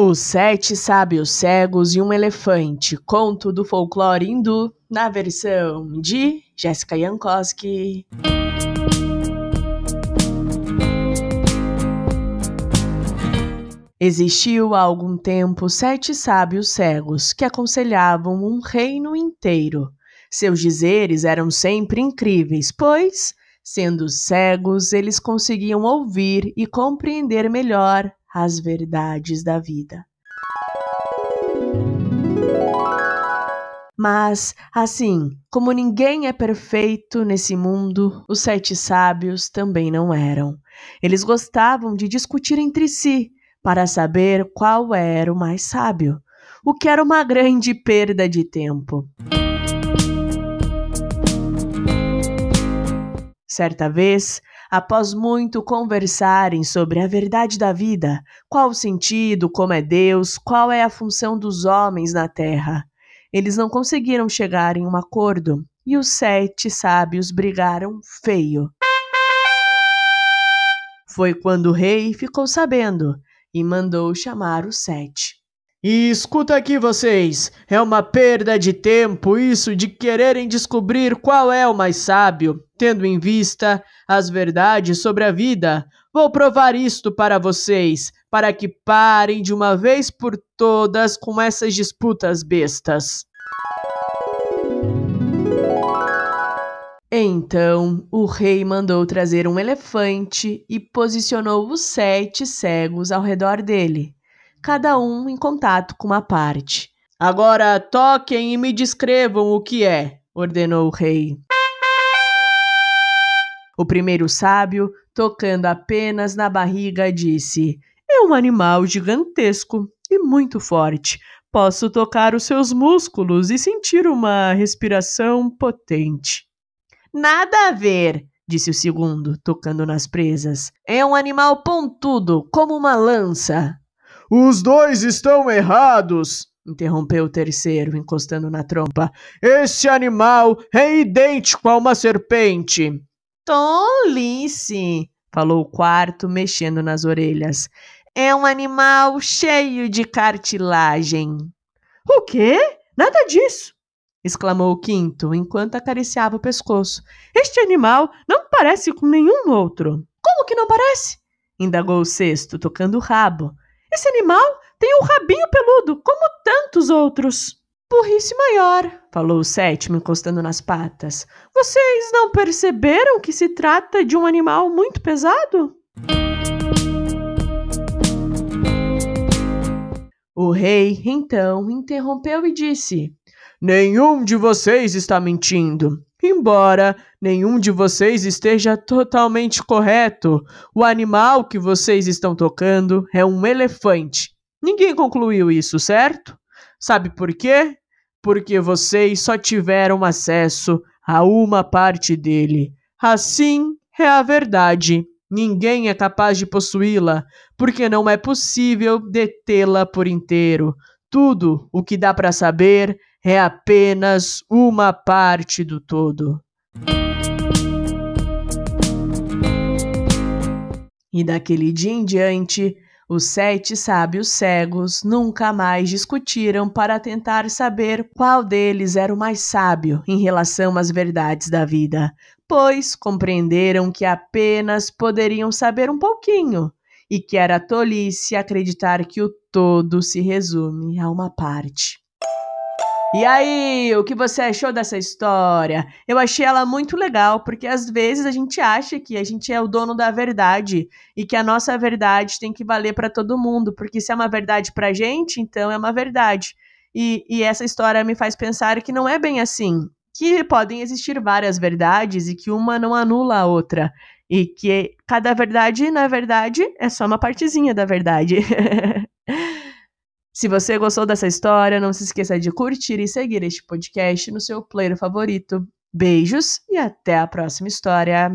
Os Sete Sábios Cegos e um Elefante, conto do folclore hindu, na versão de Jéssica Jankowski. Existiu há algum tempo sete sábios cegos que aconselhavam um reino inteiro. Seus dizeres eram sempre incríveis, pois, sendo cegos, eles conseguiam ouvir e compreender melhor as verdades da vida. Mas, assim, como ninguém é perfeito nesse mundo, os sete sábios também não eram. Eles gostavam de discutir entre si para saber qual era o mais sábio, o que era uma grande perda de tempo. Certa vez, após muito conversarem sobre a verdade da vida, qual o sentido, como é Deus, qual é a função dos homens na terra, eles não conseguiram chegar em um acordo e os sete sábios brigaram feio. Foi quando o rei ficou sabendo e mandou chamar os sete. E escuta aqui vocês, é uma perda de tempo isso de quererem descobrir qual é o mais sábio, tendo em vista as verdades sobre a vida. Vou provar isto para vocês, para que parem de uma vez por todas com essas disputas bestas. Então o rei mandou trazer um elefante e posicionou os sete cegos ao redor dele cada um em contato com uma parte. Agora toquem e me descrevam o que é, ordenou o rei. O primeiro sábio, tocando apenas na barriga, disse: É um animal gigantesco e muito forte. Posso tocar os seus músculos e sentir uma respiração potente. Nada a ver, disse o segundo, tocando nas presas. É um animal pontudo, como uma lança. Os dois estão errados, interrompeu o terceiro, encostando na trompa. Esse animal é idêntico a uma serpente. Tolice, falou o quarto, mexendo nas orelhas. É um animal cheio de cartilagem. O quê? Nada disso! exclamou o quinto, enquanto acariciava o pescoço. Este animal não parece com nenhum outro. Como que não parece? indagou o sexto, tocando o rabo. Esse animal tem um rabinho peludo, como tantos outros. Burrice maior, falou o sétimo, encostando nas patas. Vocês não perceberam que se trata de um animal muito pesado? O rei, então, interrompeu e disse: Nenhum de vocês está mentindo. Embora nenhum de vocês esteja totalmente correto, o animal que vocês estão tocando é um elefante. Ninguém concluiu isso, certo? Sabe por quê? Porque vocês só tiveram acesso a uma parte dele. Assim é a verdade. Ninguém é capaz de possuí-la, porque não é possível detê-la por inteiro. Tudo o que dá para saber é apenas uma parte do todo. E daquele dia em diante, os sete sábios cegos nunca mais discutiram para tentar saber qual deles era o mais sábio em relação às verdades da vida, pois compreenderam que apenas poderiam saber um pouquinho e que era tolice acreditar que o todo se resume a uma parte. E aí, o que você achou dessa história? Eu achei ela muito legal, porque às vezes a gente acha que a gente é o dono da verdade e que a nossa verdade tem que valer para todo mundo, porque se é uma verdade pra gente, então é uma verdade. E, e essa história me faz pensar que não é bem assim, que podem existir várias verdades e que uma não anula a outra. E que cada verdade, na verdade, é só uma partezinha da verdade. Se você gostou dessa história, não se esqueça de curtir e seguir este podcast no seu player favorito. Beijos e até a próxima história.